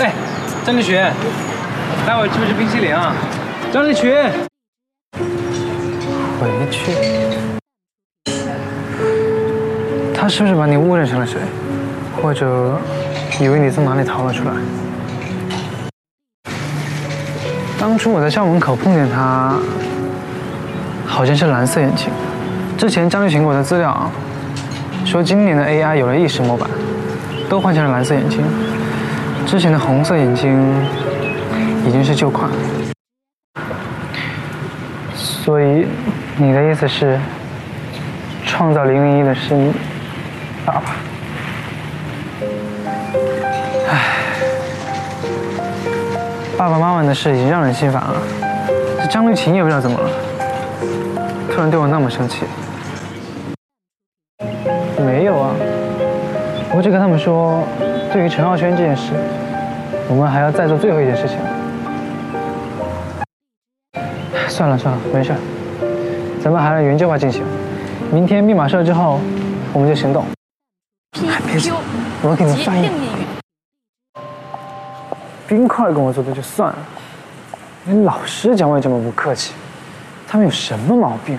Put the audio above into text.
哎，张立群，待会吃不吃冰淇淋啊？张立群，回去。他是不是把你误认成了谁？或者以为你从哪里逃了出来？当初我在校门口碰见他，好像是蓝色眼睛。之前张立群给我的资料说，今年的 AI 有了意识模板，都换成了蓝色眼睛。之前的红色眼睛已经是旧款。所以你的意思是，创造零零一的是你爸爸？唉，爸爸妈妈的事已经让人心烦了，这张丽琴也不知道怎么了，突然对我那么生气。没有啊，我只跟他们说，对于陈浩轩这件事，我们还要再做最后一件事情。算了算了，没事，咱们还是原计划进行。明天密码设之后，我们就行动。别急，我给你翻译。冰块跟我做的就算了，连老师讲话也这么不客气，他们有什么毛病？